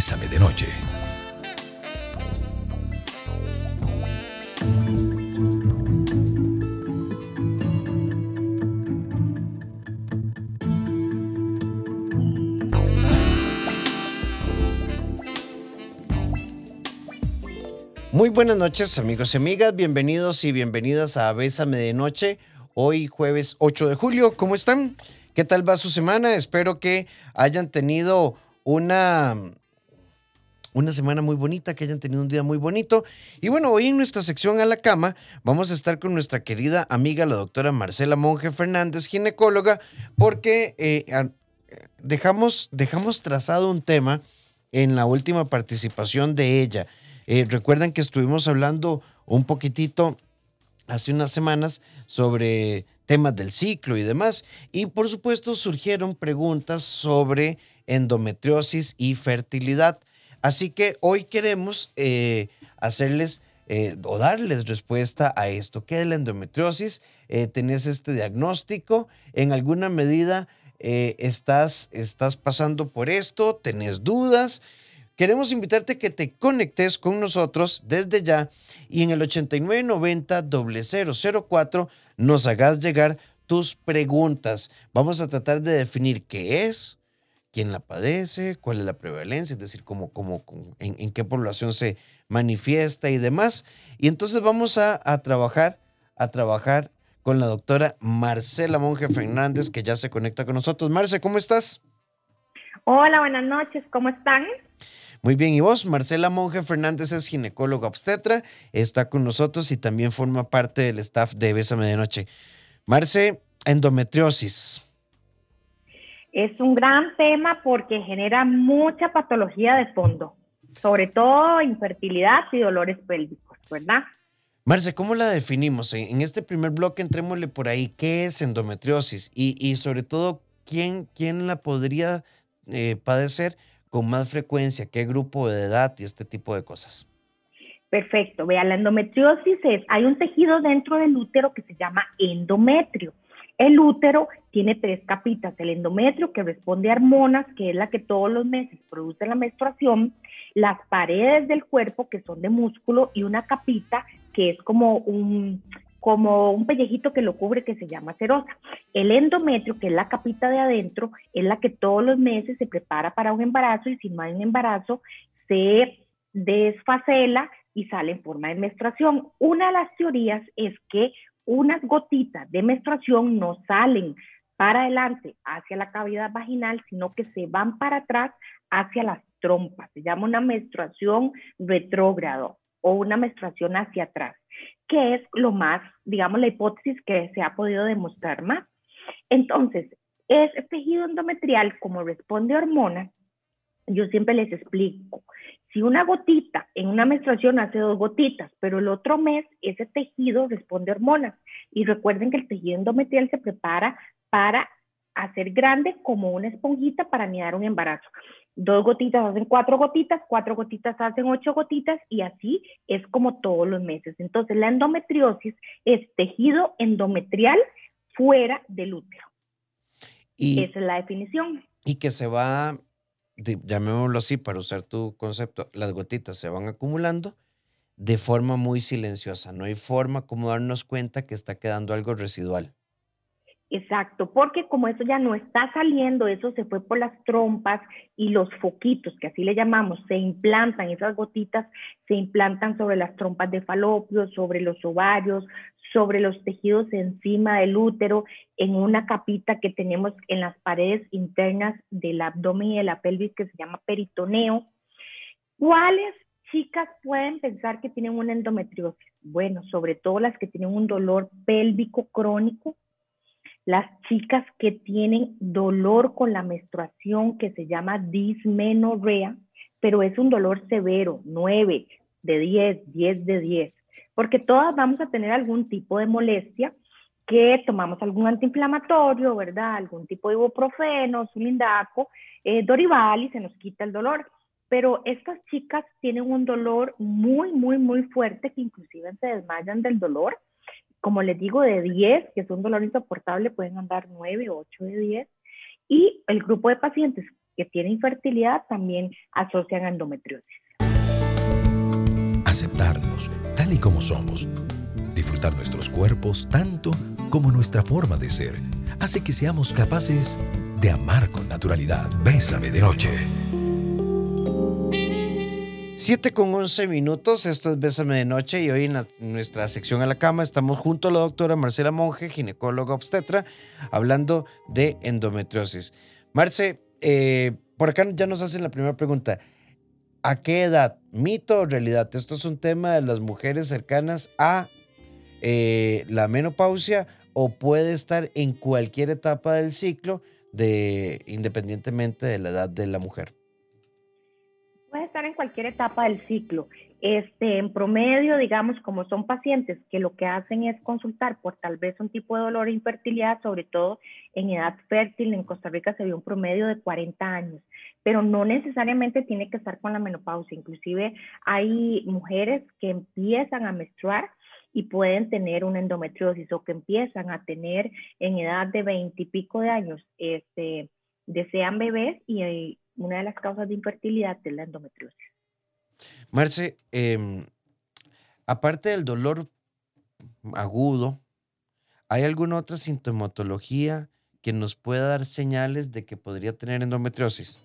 Bésame de noche. Muy buenas noches amigos y amigas, bienvenidos y bienvenidas a Bésame de Noche, hoy jueves 8 de julio, ¿cómo están? ¿Qué tal va su semana? Espero que hayan tenido una, una semana muy bonita, que hayan tenido un día muy bonito. Y bueno, hoy en nuestra sección a la cama vamos a estar con nuestra querida amiga, la doctora Marcela Monge Fernández, ginecóloga, porque eh, dejamos, dejamos trazado un tema en la última participación de ella. Eh, recuerdan que estuvimos hablando un poquitito hace unas semanas sobre temas del ciclo y demás. Y por supuesto surgieron preguntas sobre endometriosis y fertilidad. Así que hoy queremos eh, hacerles eh, o darles respuesta a esto. ¿Qué es la endometriosis? ¿Tenés este diagnóstico? ¿En alguna medida estás, estás pasando por esto? ¿Tenés dudas? Queremos invitarte a que te conectes con nosotros desde ya y en el 8990-004 nos hagas llegar tus preguntas. Vamos a tratar de definir qué es, quién la padece, cuál es la prevalencia, es decir, cómo, cómo, en, qué población se manifiesta y demás. Y entonces vamos a, a trabajar, a trabajar con la doctora Marcela Monge Fernández, que ya se conecta con nosotros. Marce, ¿cómo estás? Hola, buenas noches, ¿cómo están? Muy bien, y vos, Marcela Monge Fernández es ginecóloga obstetra, está con nosotros y también forma parte del staff de Bésame de Noche. Marce, endometriosis. Es un gran tema porque genera mucha patología de fondo, sobre todo infertilidad y dolores pélvicos, ¿verdad? Marce, ¿cómo la definimos? En este primer bloque entrémosle por ahí, ¿qué es endometriosis? Y, sobre todo, ¿quién, quién la podría eh, padecer? con más frecuencia, qué grupo de edad y este tipo de cosas. Perfecto. Vea, la endometriosis es, hay un tejido dentro del útero que se llama endometrio. El útero tiene tres capitas, el endometrio que responde a hormonas, que es la que todos los meses produce la menstruación, las paredes del cuerpo que son de músculo y una capita que es como un, como un pellejito que lo cubre que se llama serosa. El endometrio, que es la capita de adentro, es la que todos los meses se prepara para un embarazo y si no hay un embarazo, se desfacela y sale en forma de menstruación. Una de las teorías es que unas gotitas de menstruación no salen para adelante hacia la cavidad vaginal, sino que se van para atrás hacia las trompas. Se llama una menstruación retrógrado o una menstruación hacia atrás que es lo más, digamos, la hipótesis que se ha podido demostrar más. Entonces, es tejido endometrial, como responde a hormonas, yo siempre les explico, si una gotita en una menstruación hace dos gotitas, pero el otro mes ese tejido responde a hormonas. Y recuerden que el tejido endometrial se prepara para hacer grande como una esponjita para anidar un embarazo dos gotitas hacen cuatro gotitas, cuatro gotitas hacen ocho gotitas y así es como todos los meses. Entonces la endometriosis es tejido endometrial fuera del útero. Y, Esa es la definición. Y que se va, llamémoslo así para usar tu concepto, las gotitas se van acumulando de forma muy silenciosa. No hay forma como darnos cuenta que está quedando algo residual. Exacto, porque como eso ya no está saliendo, eso se fue por las trompas y los foquitos, que así le llamamos, se implantan, esas gotitas se implantan sobre las trompas de falopio, sobre los ovarios, sobre los tejidos encima del útero, en una capita que tenemos en las paredes internas del abdomen y de la pelvis que se llama peritoneo. ¿Cuáles chicas pueden pensar que tienen una endometriosis? Bueno, sobre todo las que tienen un dolor pélvico crónico, las chicas que tienen dolor con la menstruación que se llama dismenorrea, pero es un dolor severo, 9 de 10, 10 de 10, porque todas vamos a tener algún tipo de molestia que tomamos algún antiinflamatorio, ¿verdad? Algún tipo de ibuprofeno, sulindaco, eh, dorival y se nos quita el dolor. Pero estas chicas tienen un dolor muy, muy, muy fuerte que inclusive se desmayan del dolor como les digo, de 10, que es un dolor insoportable, pueden andar 9 o 8 de 10. Y el grupo de pacientes que tiene infertilidad también asocian endometriosis. Aceptarnos tal y como somos, disfrutar nuestros cuerpos tanto como nuestra forma de ser, hace que seamos capaces de amar con naturalidad. Bésame de noche. 7 con 11 minutos, esto es Bésame de Noche y hoy en, nuestra sección a la cama estamos junto a la doctora Marcela Monge, ginecóloga obstetra, hablando de endometriosis. Marce, eh, por acá ya nos hacen la primera pregunta. ¿A qué edad? ¿Mito o realidad? Esto es un tema de las mujeres cercanas a eh, la menopausia o puede estar en cualquier etapa del ciclo de, independientemente de la edad de la mujer en cualquier etapa del ciclo. Este, en promedio, digamos, como son pacientes que lo que hacen es consultar por tal vez un tipo de dolor e infertilidad, sobre todo en edad fértil, en Costa Rica se ve un promedio de 40 años, pero no necesariamente tiene que estar con la menopausia. Inclusive hay mujeres que empiezan a menstruar y pueden tener una endometriosis o que empiezan a tener en edad de 20 y pico de años, este, desean bebés y, una de las causas de infertilidad es la endometriosis. Marce, em, aparte del dolor agudo, ¿hay alguna otra sintomatología que nos pueda dar señales de que podría tener endometriosis?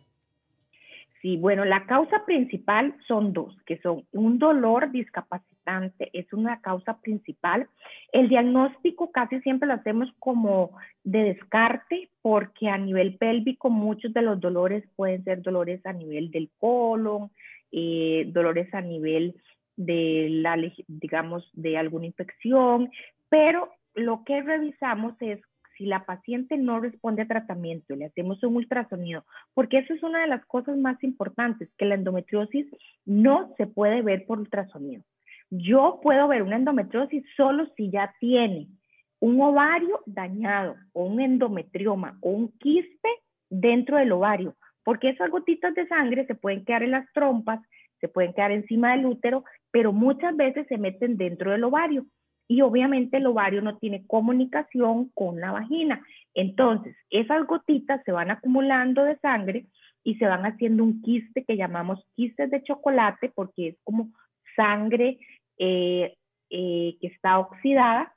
Sí, bueno, la causa principal son dos, que son un dolor discapacitante, es una causa principal. El diagnóstico casi siempre lo hacemos como de descarte, porque a nivel pélvico muchos de los dolores pueden ser dolores a nivel del colon, eh, dolores a nivel de la, digamos, de alguna infección, pero lo que revisamos es si la paciente no responde a tratamiento, le hacemos un ultrasonido, porque eso es una de las cosas más importantes, que la endometriosis no se puede ver por ultrasonido. Yo puedo ver una endometriosis solo si ya tiene un ovario dañado o un endometrioma o un quiste dentro del ovario, porque esas gotitas de sangre se pueden quedar en las trompas, se pueden quedar encima del útero, pero muchas veces se meten dentro del ovario y obviamente el ovario no tiene comunicación con la vagina. Entonces, esas gotitas se van acumulando de sangre y se van haciendo un quiste que llamamos quistes de chocolate porque es como sangre eh, eh, que está oxidada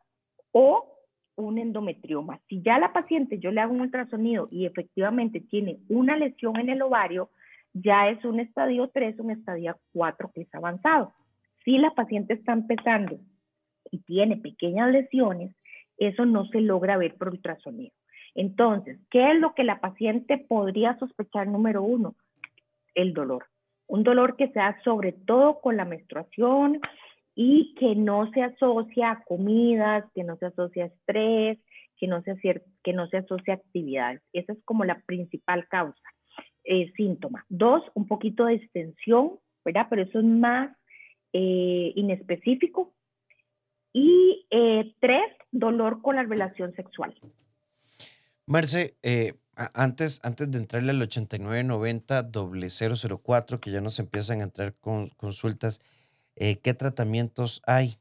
o un endometrioma. Si ya la paciente yo le hago un ultrasonido y efectivamente tiene una lesión en el ovario, ya es un estadio 3, un estadio 4 que es avanzado. Si la paciente está empezando y tiene pequeñas lesiones, eso no se logra ver por ultrasonido. Entonces, ¿qué es lo que la paciente podría sospechar número uno? El dolor. Un dolor que se da sobre todo con la menstruación y que no se asocia a comidas, que no se asocia a estrés, que no se, que no se asocia a actividades. Esa es como la principal causa, eh, síntoma. Dos, un poquito de extensión, ¿verdad? Pero eso es más eh, inespecífico y eh, tres, dolor con la relación sexual. Marce, eh, antes, antes de entrarle al 8990 004, que ya nos empiezan a entrar con consultas, eh, ¿qué tratamientos hay?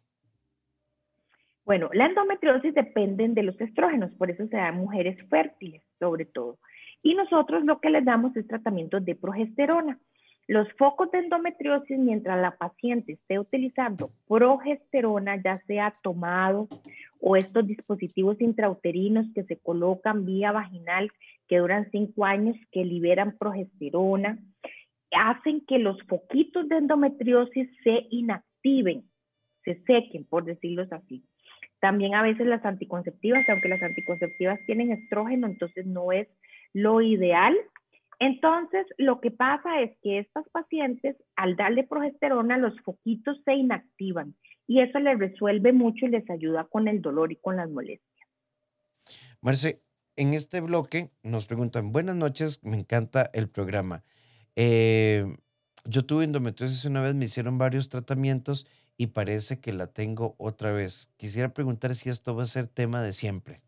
Bueno, la endometriosis depende de los estrógenos, por eso se da en mujeres fértiles, sobre todo. Y nosotros lo que les damos es tratamiento de progesterona. Los focos de endometriosis, mientras la paciente esté utilizando progesterona, ya sea tomado o estos dispositivos intrauterinos que se colocan vía vaginal, que duran cinco años, que liberan progesterona, hacen que los foquitos de endometriosis se inactiven, se sequen, por decirlo así. También a veces las anticonceptivas, aunque las anticonceptivas tienen estrógeno, entonces no es lo ideal entonces, lo que pasa es que estas pacientes, al darle progesterona, los foquitos se inactivan y eso les resuelve mucho y les ayuda con el dolor y con las molestias. Marce, en este bloque nos preguntan, buenas noches, me encanta el programa. Eh, yo tuve endometriosis una vez, me hicieron varios tratamientos y parece que la tengo otra vez. Quisiera preguntar si esto va a ser tema de siempre.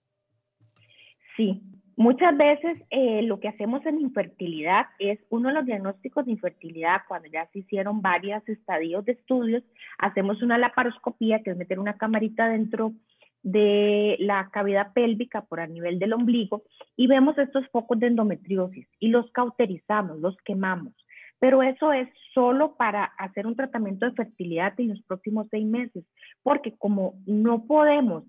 Sí, Muchas veces eh, lo que hacemos en infertilidad es uno de los diagnósticos de infertilidad, cuando ya se hicieron varios estadios de estudios, hacemos una laparoscopía, que es meter una camarita dentro de la cavidad pélvica por a nivel del ombligo y vemos estos focos de endometriosis y los cauterizamos, los quemamos. Pero eso es solo para hacer un tratamiento de fertilidad en los próximos seis meses, porque como no podemos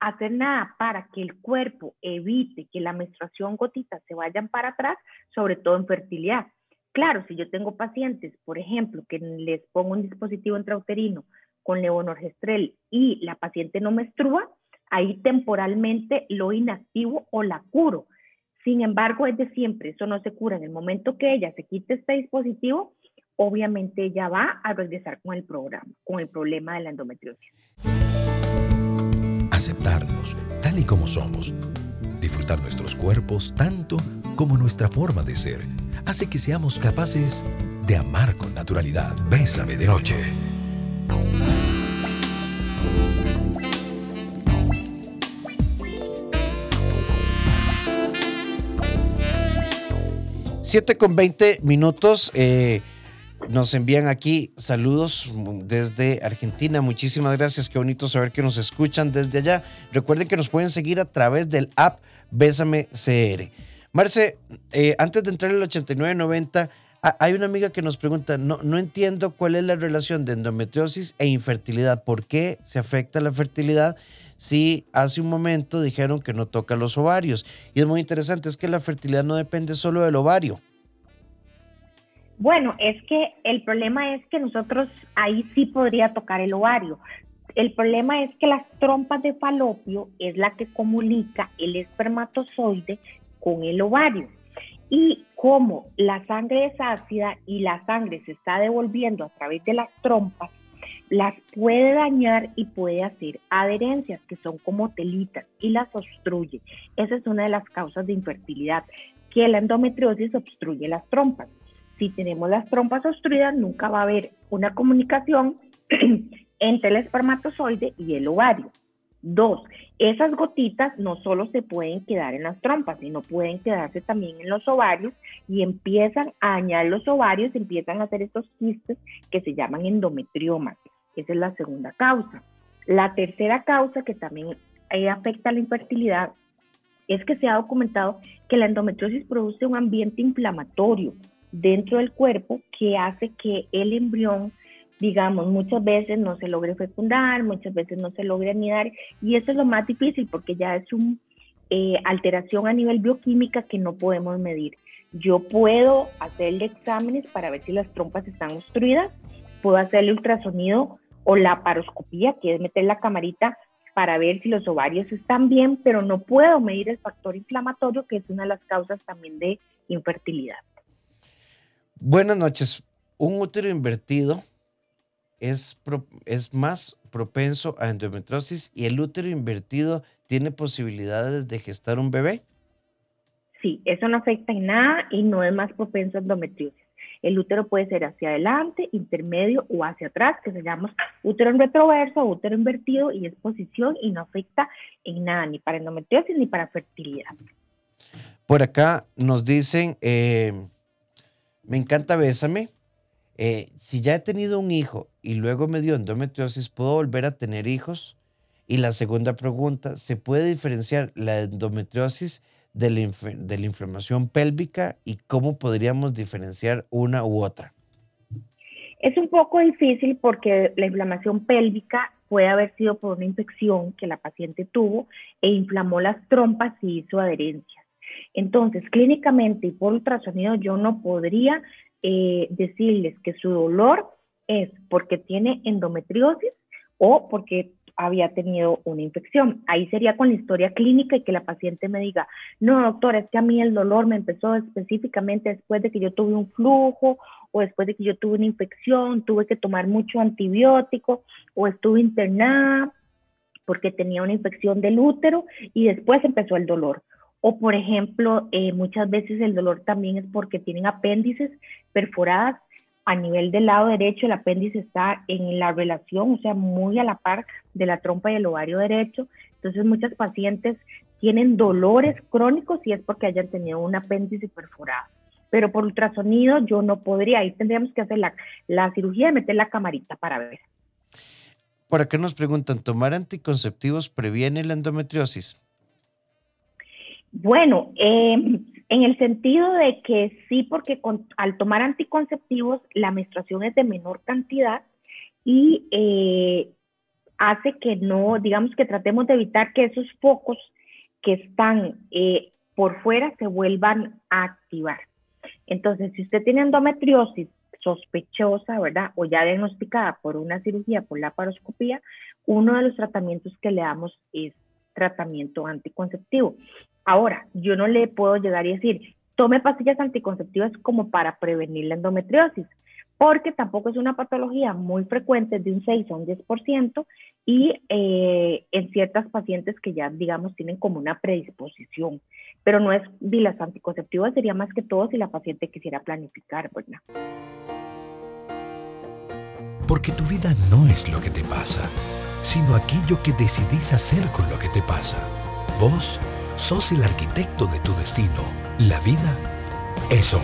hacer nada para que el cuerpo evite que la menstruación gotita se vayan para atrás, sobre todo en fertilidad. Claro, si yo tengo pacientes, por ejemplo, que les pongo un dispositivo intrauterino con levonorgestrel y la paciente no menstrua, ahí temporalmente lo inactivo o la curo. Sin embargo, es de siempre, eso no se cura. En el momento que ella se quite este dispositivo, obviamente ella va a regresar con el programa, con el problema de la endometriosis. Aceptarnos tal y como somos. Disfrutar nuestros cuerpos tanto como nuestra forma de ser hace que seamos capaces de amar con naturalidad. Bésame de noche. 7 con 20 minutos. Eh, nos envían aquí saludos desde Argentina. Muchísimas gracias. Qué bonito saber que nos escuchan desde allá. Recuerden que nos pueden seguir a través del app Bésame CR. Marce, eh, antes de entrar en el 8990, hay una amiga que nos pregunta, no, no entiendo cuál es la relación de endometriosis e infertilidad. ¿Por qué se afecta la fertilidad? si hace un momento dijeron que no toca los ovarios. Y es muy interesante, es que la fertilidad no depende solo del ovario. Bueno, es que el problema es que nosotros ahí sí podría tocar el ovario. El problema es que las trompas de falopio es la que comunica el espermatozoide con el ovario. Y como la sangre es ácida y la sangre se está devolviendo a través de las trompas, las puede dañar y puede hacer adherencias que son como telitas y las obstruye. Esa es una de las causas de infertilidad, que la endometriosis obstruye las trompas. Si tenemos las trompas obstruidas, nunca va a haber una comunicación entre el espermatozoide y el ovario. Dos, esas gotitas no solo se pueden quedar en las trompas, sino pueden quedarse también en los ovarios y empiezan a dañar los ovarios, empiezan a hacer estos quistes que se llaman endometriomas. Esa es la segunda causa. La tercera causa que también afecta a la infertilidad es que se ha documentado que la endometriosis produce un ambiente inflamatorio dentro del cuerpo que hace que el embrión, digamos, muchas veces no se logre fecundar, muchas veces no se logre anidar y eso es lo más difícil porque ya es una eh, alteración a nivel bioquímica que no podemos medir. Yo puedo hacerle exámenes para ver si las trompas están obstruidas, puedo hacerle ultrasonido o la paroscopía, que es meter la camarita para ver si los ovarios están bien, pero no puedo medir el factor inflamatorio, que es una de las causas también de infertilidad. Buenas noches. Un útero invertido es, es más propenso a endometriosis y el útero invertido tiene posibilidades de gestar un bebé. Sí, eso no afecta en nada y no es más propenso a endometriosis. El útero puede ser hacia adelante, intermedio o hacia atrás, que se llama útero en retroverso útero invertido y es posición y no afecta en nada, ni para endometriosis ni para fertilidad. Por acá nos dicen, eh, me encanta Bésame. Eh, si ya he tenido un hijo y luego me dio endometriosis, ¿puedo volver a tener hijos? Y la segunda pregunta, ¿se puede diferenciar la endometriosis de la, inflamación pélvica y cómo podríamos diferenciar una u otra? Es un poco difícil porque la inflamación pélvica puede haber sido por una infección que la paciente tuvo e inflamó las trompas y hizo adherencias. Entonces, clínicamente y por ultrasonido yo no podría eh, decirles que su dolor es porque tiene endometriosis o porque había tenido una infección. Ahí sería con la historia clínica y que la paciente me diga, no, doctora, es que a mí el dolor me empezó específicamente después de que yo tuve un flujo o después de que yo tuve una infección, tuve que tomar mucho antibiótico o estuve internada porque tenía una infección del útero y después empezó el dolor. O, por ejemplo, eh, muchas veces el dolor también es porque tienen apéndices perforadas a nivel del lado derecho, el apéndice está en la relación, o sea, muy a la par de la trompa y el ovario derecho. Entonces, muchas pacientes tienen dolores crónicos y es porque hayan tenido un apéndice perforado. Pero por ultrasonido yo no podría, ahí tendríamos que hacer la, la cirugía y meter la camarita para ver. Por acá nos preguntan, ¿tomar anticonceptivos previene la endometriosis? Bueno, em, en el sentido de que sí, porque al tomar anticonceptivos la menstruación es de menor cantidad y eh, hace que no, digamos que tratemos de evitar que esos focos que están eh, por fuera se vuelvan a activar. Entonces, si usted tiene endometriosis sospechosa, ¿verdad? O ya diagnosticada por una cirugía, por la paroscopía, uno de los tratamientos que le damos es tratamiento anticonceptivo. Ahora, yo no le puedo llegar y decir, tome pastillas anticonceptivas como para prevenir la endometriosis, porque tampoco es una patología muy frecuente, de un 6 a un 10%, y eh, en ciertas pacientes que ya, digamos, tienen como una predisposición. Pero no es, de las anticonceptivas sería más que todo si la paciente quisiera planificar, ¿verdad? Porque tu vida no es lo que te pasa, sino aquello que decidís hacer con lo que te pasa. Vos sos el arquitecto de tu destino. La vida es hoy.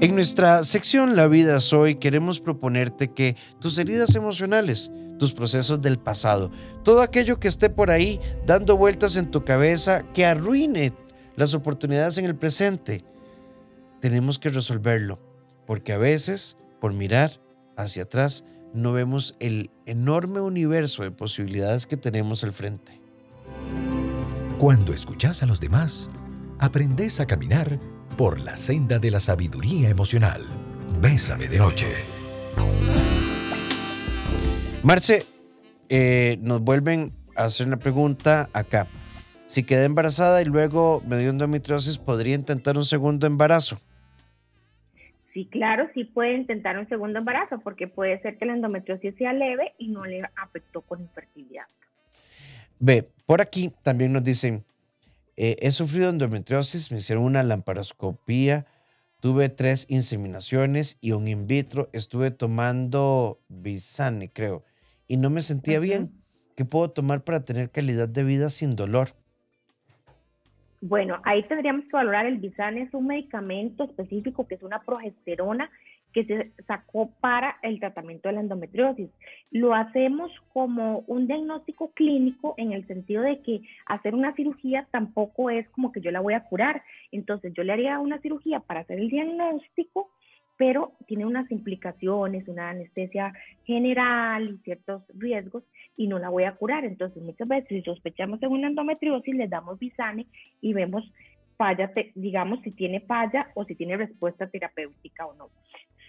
En nuestra sección La vida es hoy queremos proponerte que tus heridas emocionales, tus procesos del pasado, todo aquello que esté por ahí dando vueltas en tu cabeza que arruine las oportunidades en el presente, tenemos que resolverlo, porque a veces, por mirar hacia atrás, no vemos el enorme universo de posibilidades que tenemos al frente. Cuando escuchas a los demás, aprendes a caminar por la senda de la sabiduría emocional. Bésame de noche. Marce, eh, nos vuelven a hacer una pregunta acá. Si quedé embarazada y luego me dio endometriosis, ¿podría intentar un segundo embarazo? Sí, claro, sí puede intentar un segundo embarazo porque puede ser que la endometriosis sea leve y no le afectó con infertilidad. Ve, por aquí también nos dicen, eh, he sufrido endometriosis, me hicieron una lamparoscopía, tuve tres inseminaciones y un in vitro, estuve tomando Bisane, creo, y no me sentía bien. ¿Qué puedo tomar para tener calidad de vida sin dolor? Bueno, ahí tendríamos que valorar el Bisan, es un medicamento específico que es una progesterona que se sacó para el tratamiento de la endometriosis. Lo hacemos como un diagnóstico clínico en el sentido de que hacer una cirugía tampoco es como que yo la voy a curar. Entonces yo le haría una cirugía para hacer el diagnóstico pero tiene unas implicaciones, una anestesia general y ciertos riesgos y no la voy a curar. Entonces, muchas veces si sospechamos en una endometriosis, le damos bisane y vemos falla, digamos, si tiene falla o si tiene respuesta terapéutica o no.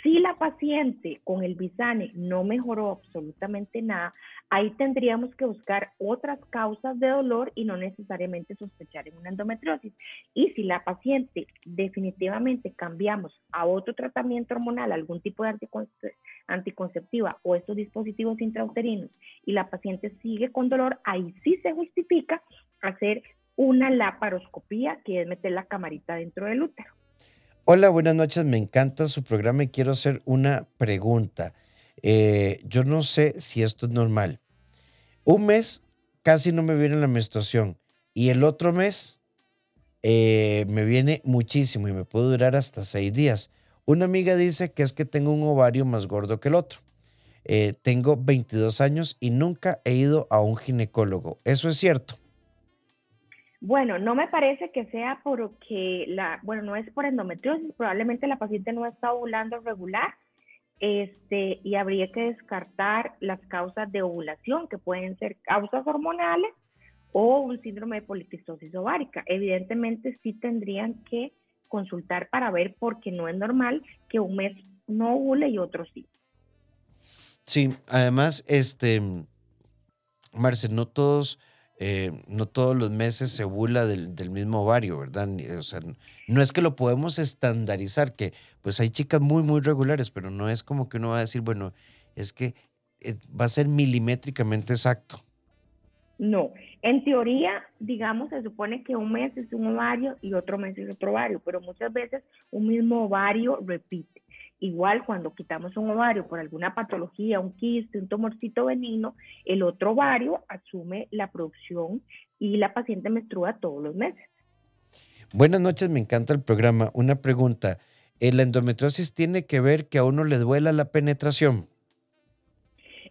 Si la paciente con el bisane no mejoró absolutamente nada, ahí tendríamos que buscar otras causas de dolor y no necesariamente sospechar en una endometriosis. Y si la paciente definitivamente cambiamos a otro tratamiento hormonal, algún tipo de anticonceptiva o estos dispositivos intrauterinos y la paciente sigue con dolor, ahí sí se justifica hacer una laparoscopía, que es meter la camarita dentro del útero. Hola, buenas noches. Me encanta su programa y quiero hacer una pregunta. Eh, yo no sé si esto es normal. Un mes casi no me viene la menstruación y el otro mes eh, me viene muchísimo y me puede durar hasta seis días. Una amiga dice que es que tengo un ovario más gordo que el otro. Eh, tengo 22 años y nunca he ido a un ginecólogo. ¿Eso es cierto? Bueno, no me parece que sea porque la, bueno, no es por endometriosis, probablemente la paciente no está ovulando regular, este, y habría que descartar las causas de ovulación, que pueden ser causas hormonales o un síndrome de poliquistosis ovárica. Evidentemente sí tendrían que consultar para ver por qué no es normal que un mes no ovule y otro sí. Sí, además, este, Marce, no todos eh, no todos los meses se bula del, mismo ovario, ¿verdad? O sea, no es que lo podemos estandarizar, que pues hay chicas muy, muy regulares, pero no es como que uno va a decir, bueno, es que eh, va a ser milimétricamente exacto. No, en teoría, digamos, se supone que un mes es un ovario y otro mes es otro ovario, pero muchas veces un mismo ovario repite. Igual cuando quitamos un ovario por alguna patología, un quiste, un tumorcito benigno, el otro ovario asume la producción y la paciente menstrua todos los meses. Buenas noches, me encanta el programa. Una pregunta, ¿la endometriosis tiene que ver que a uno le duela la penetración?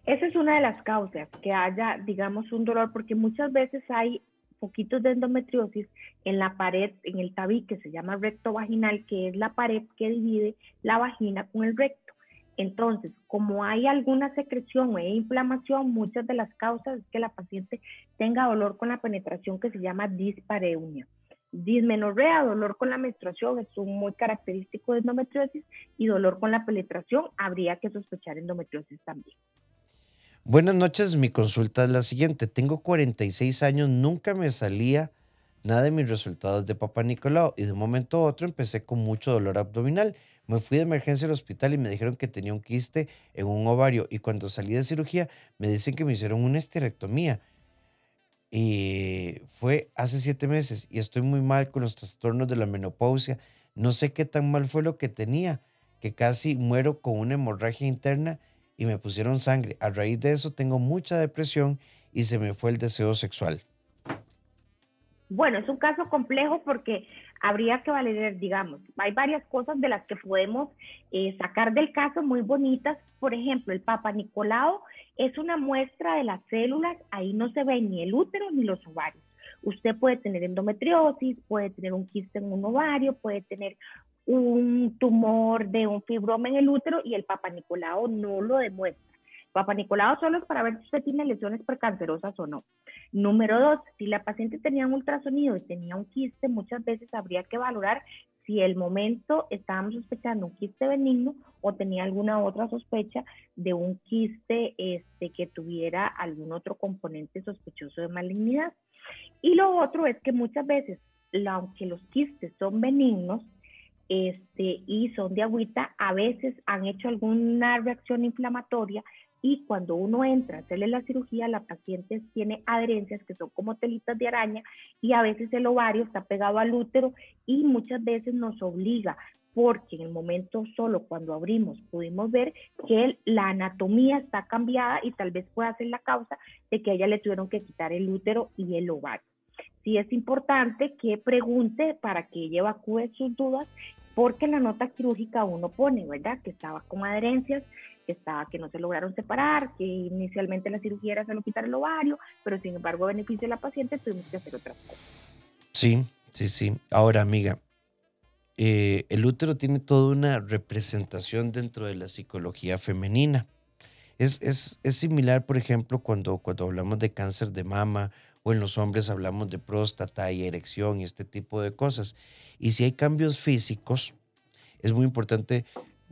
Esa es una de las causas, que haya, digamos, un dolor, porque muchas veces hay poquitos de endometriosis en la pared, en el tabique, se llama recto vaginal, que es la pared que divide la vagina con el recto. Entonces, como hay alguna secreción o inflamación, muchas de las causas es que la paciente tenga dolor con la penetración que se llama dispareunia. Dismenorrea, dolor con la menstruación, es muy característico de endometriosis y dolor con la penetración, habría que sospechar endometriosis también. Buenas noches, mi consulta es la siguiente. Tengo 46 años, nunca me salía nada de mis resultados de Papá Nicolau y de un momento a otro empecé con mucho dolor abdominal. Me fui de emergencia al hospital y me dijeron que tenía un quiste en un ovario y cuando salí de cirugía me dicen que me hicieron una esterectomía. Y fue hace siete meses y estoy muy mal con los trastornos de la menopausia. No sé qué tan mal fue lo que tenía, que casi muero con una hemorragia interna y me pusieron sangre. A raíz de eso tengo mucha depresión y se me fue el deseo sexual. Bueno, es un caso complejo porque habría que valer, digamos, hay varias cosas de las que podemos eh, sacar del caso muy bonitas. Por ejemplo, el Papa Nicolau es una muestra de las células, ahí no se ve ni el útero ni los ovarios. Usted puede tener endometriosis, puede tener un quiste en un ovario, puede tener un tumor de un fibroma en el útero y el Papa Nicolau no lo demuestra. Papa Nicolau solo es para ver si usted tiene lesiones precancerosas o no. Número dos, si la paciente tenía un ultrasonido y tenía un quiste, muchas veces habría que valorar si el momento estábamos sospechando un quiste benigno o tenía alguna otra sospecha de un quiste este, que tuviera algún otro componente sospechoso de malignidad. Y lo otro es que muchas veces, aunque los quistes son benignos, este, y son de agüita, a veces han hecho alguna reacción inflamatoria y cuando uno entra a hacerle la cirugía, la paciente tiene adherencias que son como telitas de araña y a veces el ovario está pegado al útero y muchas veces nos obliga porque en el momento solo cuando abrimos pudimos ver que la anatomía está cambiada y tal vez pueda ser la causa de que a ella le tuvieron que quitar el útero y el ovario sí es importante que pregunte para que ella evacúe sus dudas, porque en la nota quirúrgica uno pone, ¿verdad? Que estaba con adherencias, que estaba, que no se lograron separar, que inicialmente la cirugía era solo quitar el ovario, pero sin embargo, a beneficio de la paciente, tuvimos que hacer otras cosas. Sí, sí, sí. Ahora, amiga, eh, el útero tiene toda una representación dentro de la psicología femenina. Es, es, es, similar, por ejemplo, cuando, cuando hablamos de cáncer de mama o en los hombres hablamos de próstata y erección y este tipo de cosas. Y si hay cambios físicos, es muy importante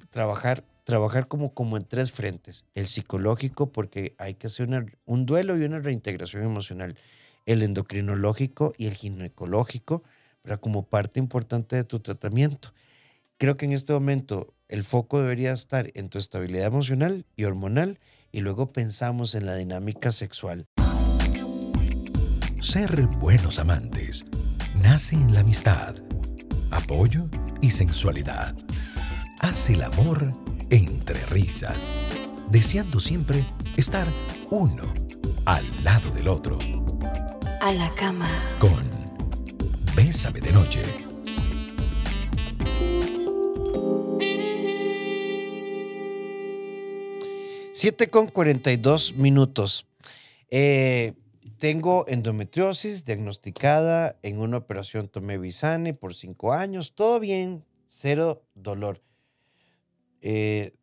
trabajar, trabajar como, como en tres frentes. El psicológico, porque hay que hacer un duelo y una reintegración emocional. El endocrinológico y el ginecológico, pero como parte importante de tu tratamiento. Creo que en este momento el foco debería estar en tu estabilidad emocional y hormonal y luego pensamos en la dinámica sexual. Ser buenos amantes nace en la amistad, apoyo y sensualidad. Haz el amor entre risas, deseando siempre estar uno al lado del otro. A la cama. Con Bésame de noche. Siete con 42 minutos. Eh, tengo endometriosis diagnosticada en una operación tomé Bisane por cinco años. Todo bien, cero dolor. Eh,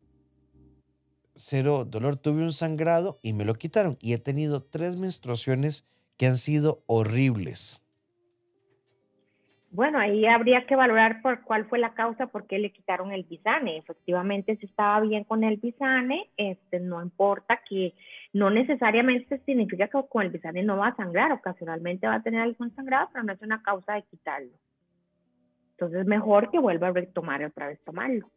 cero dolor. Tuve un sangrado y me lo quitaron. Y he tenido tres menstruaciones que han sido horribles. Bueno, ahí habría que valorar por cuál fue la causa, por qué le quitaron el bisane. Efectivamente, si estaba bien con el bisane, este, no importa que no necesariamente significa que con el bisane no va a sangrar, ocasionalmente va a tener algún sangrado, pero no es una causa de quitarlo. Entonces, mejor que vuelva a retomar otra vez tomarlo.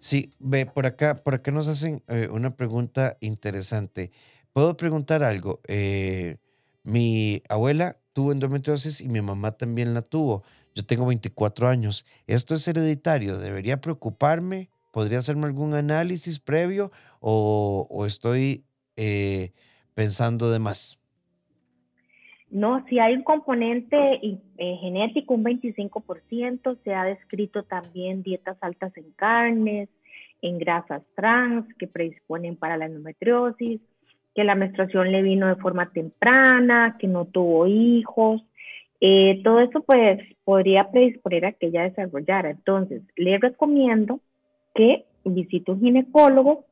Sí, ve, por acá, por acá nos hacen eh, una pregunta interesante. ¿Puedo preguntar algo? Eh, mi abuela tuvo endometriosis y mi mamá también la tuvo. Yo tengo 24 años. ¿Esto es hereditario? ¿Debería preocuparme? ¿Podría hacerme algún análisis previo o, estoy eh, pensando de más? No, si hay un componente eh, genético, un 25%, se ha descrito también dietas altas en carnes, en grasas trans que predisponen para la endometriosis, que la menstruación le vino de forma temprana, que no tuvo hijos. Eh, todo eso pues podría predisponer a que ella desarrollara. Entonces, le recomiendo que visite un ginecólogo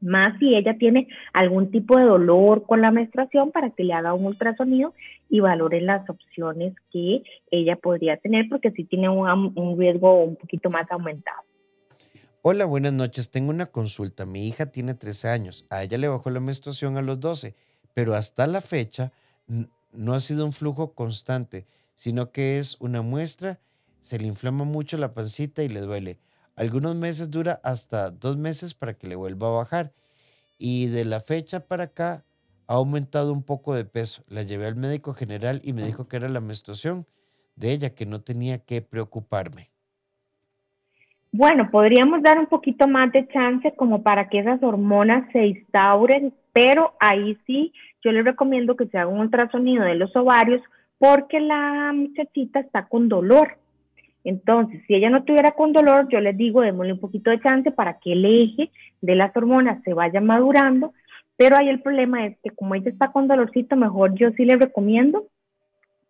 más si ella tiene algún tipo de dolor con la menstruación para que le haga un ultrasonido y valoren las opciones que ella podría tener porque sí tiene un, un riesgo un poquito más aumentado. Hola, buenas noches. Tengo una consulta. Mi hija tiene 13 años. A ella le bajó la menstruación a los 12, pero hasta la fecha no ha sido un flujo constante, sino que es una muestra, se le inflama mucho la pancita y le duele. Algunos meses dura hasta dos meses para que le vuelva a bajar. Y de la fecha para acá ha aumentado un poco de peso. La llevé al médico general y me dijo que era la menstruación de ella, que no tenía que preocuparme. Bueno, podríamos dar un poquito más de chance como para que esas hormonas se instauren, pero ahí sí yo le recomiendo que se haga un ultrasonido de los ovarios porque la muchachita está con dolor. Entonces, si ella no tuviera con dolor, yo les digo, démosle un poquito de chance para que el eje de las hormonas se vaya madurando, pero ahí el problema es que como ella está con dolorcito, mejor yo sí le recomiendo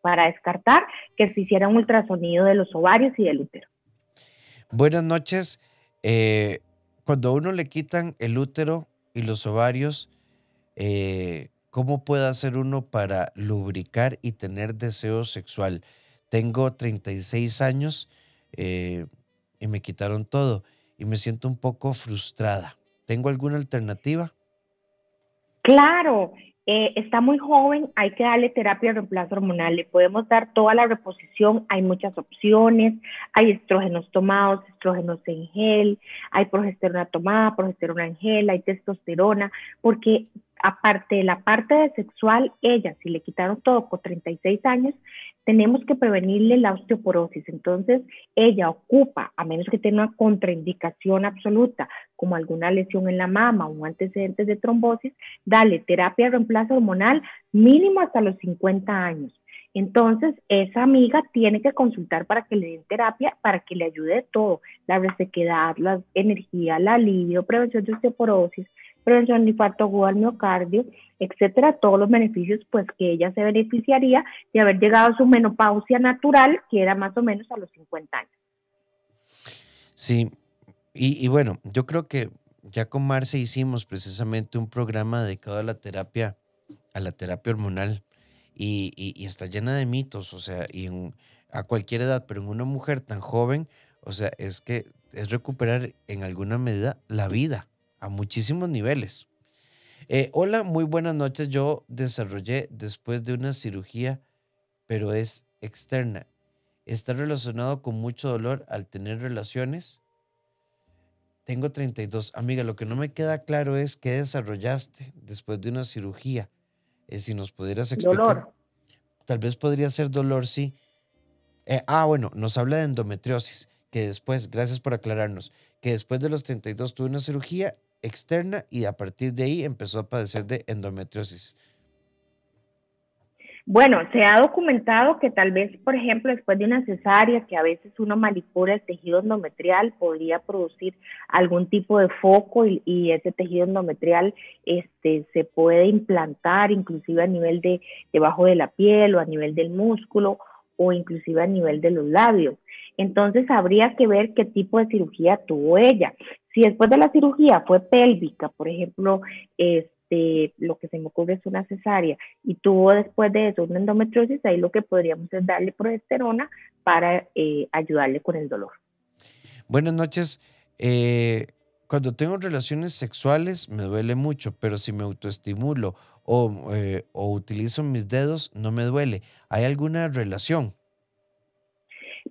para descartar que se hiciera un ultrasonido de los ovarios y del útero. Buenas noches. Eh, cuando a uno le quitan el útero y los ovarios, eh, ¿cómo puede hacer uno para lubricar y tener deseo sexual? Tengo 36 años eh, y me quitaron todo y me siento un poco frustrada. ¿Tengo alguna alternativa? Claro, eh, está muy joven, hay que darle terapia de reemplazo hormonal, le podemos dar toda la reposición, hay muchas opciones, hay estrógenos tomados, estrógenos en gel, hay progesterona tomada, progesterona en gel, hay testosterona, porque aparte de la parte de sexual, ella, si le quitaron todo con 36 años, tenemos que prevenirle la osteoporosis. Entonces, ella ocupa, a menos que tenga una contraindicación absoluta, como alguna lesión en la mama o un antecedente de trombosis, dale terapia de reemplazo hormonal mínimo hasta los 50 años. Entonces, esa amiga tiene que consultar para que le den terapia, para que le ayude de todo, la resequedad, la energía, la alivio, prevención de osteoporosis, prevención de infarto agudo al miocardio, etcétera, todos los beneficios pues que ella se beneficiaría de haber llegado a su menopausia natural, que era más o menos a los 50 años. Sí, y, bueno, yo creo que ya con Marce hicimos precisamente un programa dedicado a la terapia, a la terapia hormonal, y, está llena de mitos, o sea, y a cualquier edad, pero en una mujer tan joven, o sea, es que es recuperar en alguna medida la vida a muchísimos niveles. Eh, hola, muy buenas noches. Yo desarrollé después de una cirugía, pero es externa. Está relacionado con mucho dolor al tener relaciones. Tengo 32. Amiga, lo que no me queda claro es qué desarrollaste después de una cirugía. Eh, si nos pudieras explicar. Dolor. Tal vez podría ser dolor, sí. Eh, ah, bueno, nos habla de endometriosis, que después, gracias por aclararnos, que después de los 32 tuve una cirugía externa y a partir de ahí empezó a padecer de endometriosis. Bueno, se ha documentado que tal vez, por ejemplo, después de una cesárea, que a veces uno manipula el tejido endometrial, podría producir algún tipo de foco y, ese tejido endometrial este, se puede implantar inclusive a nivel de debajo de la piel o a nivel del músculo o inclusive a nivel de los labios. Entonces habría que ver qué tipo de cirugía tuvo ella. Si después de la cirugía fue pélvica, por ejemplo, este, lo que se me ocurre es una cesárea y tuvo después de eso una endometriosis, ahí lo que podríamos es darle progesterona para eh, ayudarle con el dolor. Buenas noches. Eh, cuando tengo relaciones sexuales me duele mucho, pero si me autoestimulo o, eh, o utilizo mis dedos no me duele. ¿Hay alguna relación?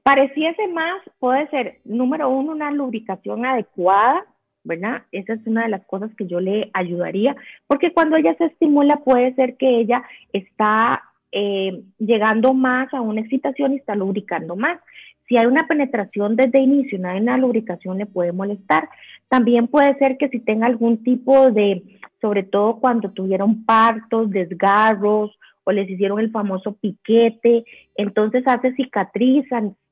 Pareciese más, puede ser, número uno, una lubricación adecuada, ¿verdad? Esa es una de las cosas que yo le ayudaría, porque cuando ella se estimula puede ser que ella está eh, llegando más a una excitación y está lubricando más. Si hay una penetración desde inicio, no hay una lubricación, le puede molestar. También puede ser que si tenga algún tipo de, sobre todo cuando tuvieron partos, desgarros o les hicieron el famoso piquete, entonces hace cicatriz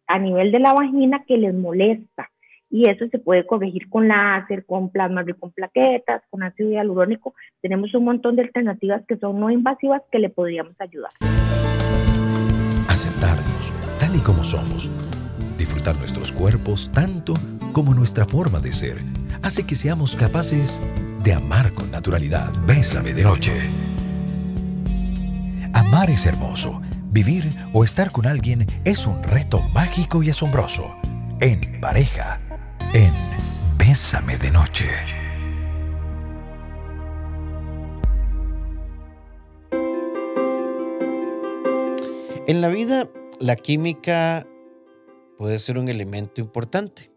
a nivel de la vagina que les molesta y eso se puede corregir con láser, con plasma con plaquetas, con ácido hialurónico. Tenemos un montón de alternativas que son no invasivas que le podríamos ayudar. Aceptarnos tal y como somos. Disfrutar nuestros cuerpos tanto como nuestra forma de ser hace que seamos capaces de amar con naturalidad. Bésame de noche. Amar es hermoso. Vivir o estar con alguien es un reto mágico y asombroso. En pareja en Bésame de Noche. En la vida, la química puede ser un elemento importante,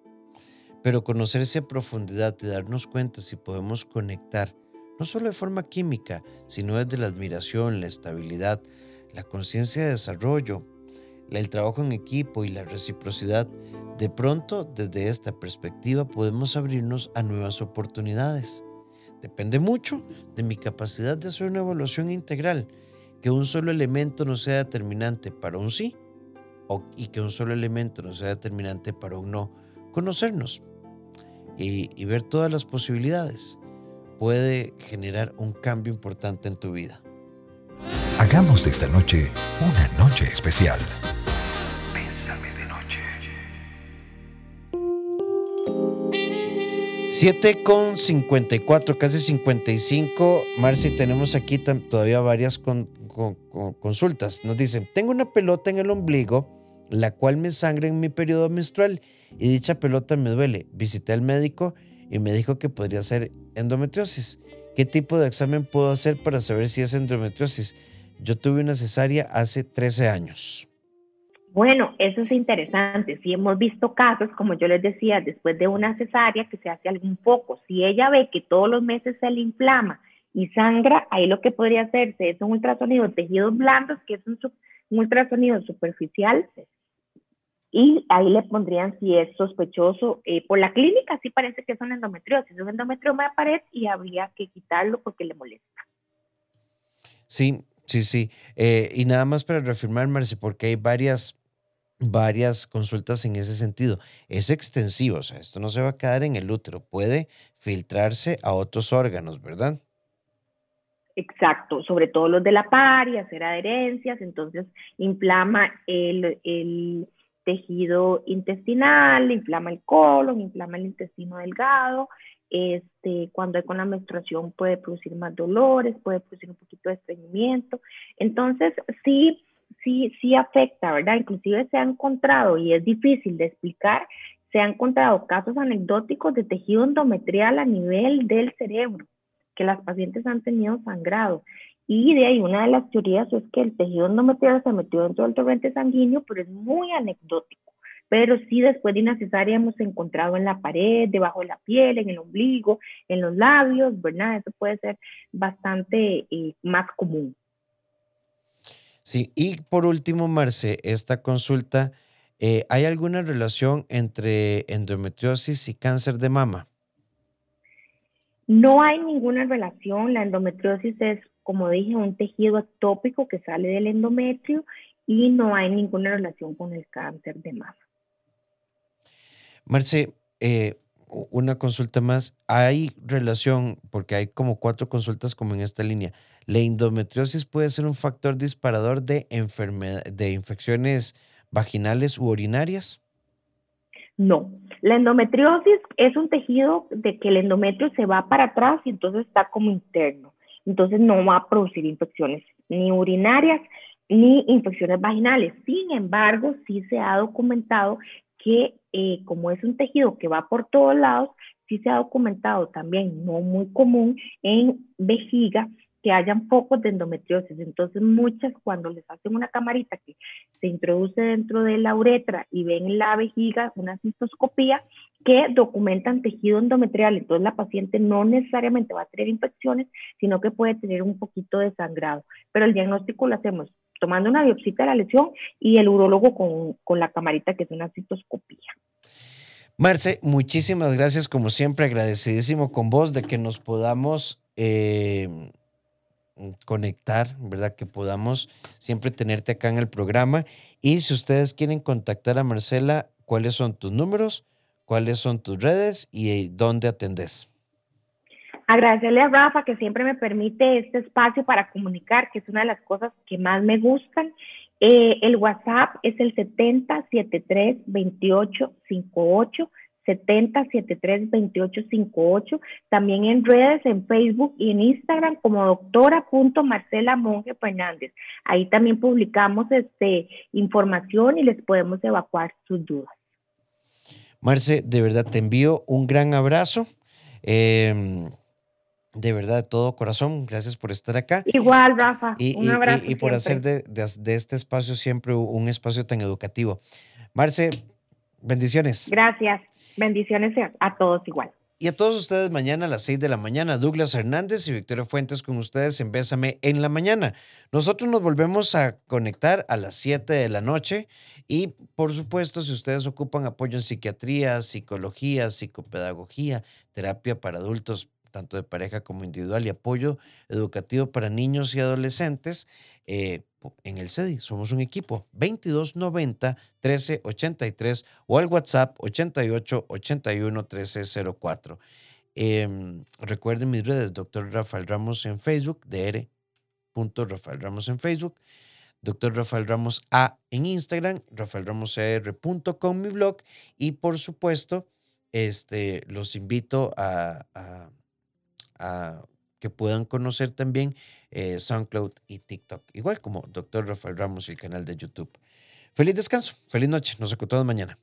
pero conocerse a profundidad y darnos cuenta si podemos conectar, no solo de forma química, sino desde la admiración, la estabilidad, la conciencia de desarrollo, el trabajo en equipo y la reciprocidad, de pronto, desde esta perspectiva, podemos abrirnos a nuevas oportunidades. Depende mucho de mi capacidad de hacer una evaluación integral, que un solo elemento no sea determinante para un sí y que un solo elemento no sea determinante para un no. Conocernos y, ver todas las posibilidades puede generar un cambio importante en tu vida. Hagamos de esta noche una noche especial. 7 con 54, casi 55. Marci, tenemos aquí todavía varias consultas. Nos dicen, tengo una pelota en el ombligo, la cual me sangra en mi periodo menstrual y dicha pelota me duele. Visité al médico y me dijo que podría ser endometriosis. ¿Qué tipo de examen puedo hacer para saber si es endometriosis? Yo tuve una cesárea hace 13 años. Bueno, eso es interesante. Si hemos visto casos, como yo les decía, después de una cesárea que se hace algún foco, si ella ve que todos los meses se le inflama y sangra, ahí lo que podría hacerse es un ultrasonido de tejidos blandos, que es un, ultrasonido superficial, y ahí le pondrían si es sospechoso. Eh, por la clínica sí parece que es una endometriosis, es un endometrioma de pared y habría que quitarlo porque le molesta. Sí, sí, sí. Eh, y nada más para reafirmar, Marci, porque hay varias varias consultas en ese sentido. Es extensivo, o sea, esto no se va a quedar en el útero, puede filtrarse a otros órganos, ¿verdad? Exacto, sobre todo los de la par y hacer adherencias, entonces inflama el, el tejido intestinal, inflama el colon, inflama el intestino delgado, este, cuando hay con la menstruación puede producir más dolores, puede producir un poquito de estreñimiento. Entonces, sí, sí, sí afecta, ¿verdad? Inclusive se ha encontrado, y es difícil de explicar, se han encontrado casos anecdóticos de tejido endometrial a nivel del cerebro, que las pacientes han tenido sangrado. Y de ahí una de las teorías es que el tejido endometrial se metió dentro del torrente sanguíneo, pero es muy anecdótico. Pero sí después de una cesárea hemos encontrado en la pared, debajo de la piel, en el ombligo, en los labios, ¿verdad? Eso puede ser bastante eh, más común. Sí, y por último, Marce, esta consulta, eh, ¿hay alguna relación entre endometriosis y cáncer de mama? No hay ninguna relación. La endometriosis es, como dije, un tejido atópico que sale del endometrio y no hay ninguna relación con el cáncer de mama. Marce, eh, una consulta más. ¿Hay relación, porque hay como cuatro consultas como en esta línea, la endometriosis puede ser un factor disparador de, de infecciones vaginales u urinarias? No, la endometriosis es un tejido de que el endometrio se va para atrás y entonces está como interno. Entonces no va a producir infecciones ni urinarias ni infecciones vaginales. Sin embargo, sí se ha documentado que eh, como es un tejido que va por todos lados, sí se ha documentado también, no muy común, en vejiga que hayan focos de endometriosis. Entonces, muchas cuando les hacen una camarita que se introduce dentro de la uretra y ven la vejiga, una cistoscopía, que documentan tejido endometrial. Entonces, la paciente no necesariamente va a tener infecciones, sino que puede tener un poquito de sangrado. Pero el diagnóstico lo hacemos tomando una biopsia de la lesión y el urólogo con, con la camarita que es una citoscopía. Marce, muchísimas gracias, como siempre, agradecidísimo con vos de que nos podamos eh, conectar, ¿verdad? Que podamos siempre tenerte acá en el programa. Y si ustedes quieren contactar a Marcela, ¿cuáles son tus números? ¿Cuáles son tus redes y dónde atendés? Agradecerle a Rafa que siempre me permite este espacio para comunicar, que es una de las cosas que más me gustan. Eh, el WhatsApp es el 70732858, 70732858. También en redes, en Facebook y en Instagram como doctora.marcela Monge Fernández. Ahí también publicamos este, información y les podemos evacuar sus dudas. Marce, de verdad te envío un gran abrazo. Eh, de verdad, de todo corazón, gracias por estar acá. Igual, Rafa. Y, un abrazo. Y, por hacer de, de, este espacio siempre un espacio tan educativo. Marce, bendiciones. Gracias. Bendiciones a todos igual. Y a todos ustedes mañana a las 6 de la mañana, Douglas Hernández y Victoria Fuentes con ustedes en Bésame en la mañana. Nosotros nos volvemos a conectar a las 7 de la noche y por supuesto si ustedes ocupan apoyo en psiquiatría, psicología, psicopedagogía, terapia para adultos, tanto de pareja como individual, y apoyo educativo para niños y adolescentes. Eh, en el CEDI, somos un equipo 2290 1383 o al WhatsApp 88 81 1304. recuerden mis redes, doctor Rafael Ramos en Facebook, dr. Rafael Ramos en Facebook, doctor Rafael Ramos A en Instagram, rafaelramoscr.com mi blog y por supuesto, este, los invito a que puedan conocer también eh, SoundCloud y TikTok, igual como Dr. Rafael Ramos y el canal de YouTube. Feliz descanso, feliz noche, nos escuchamos mañana.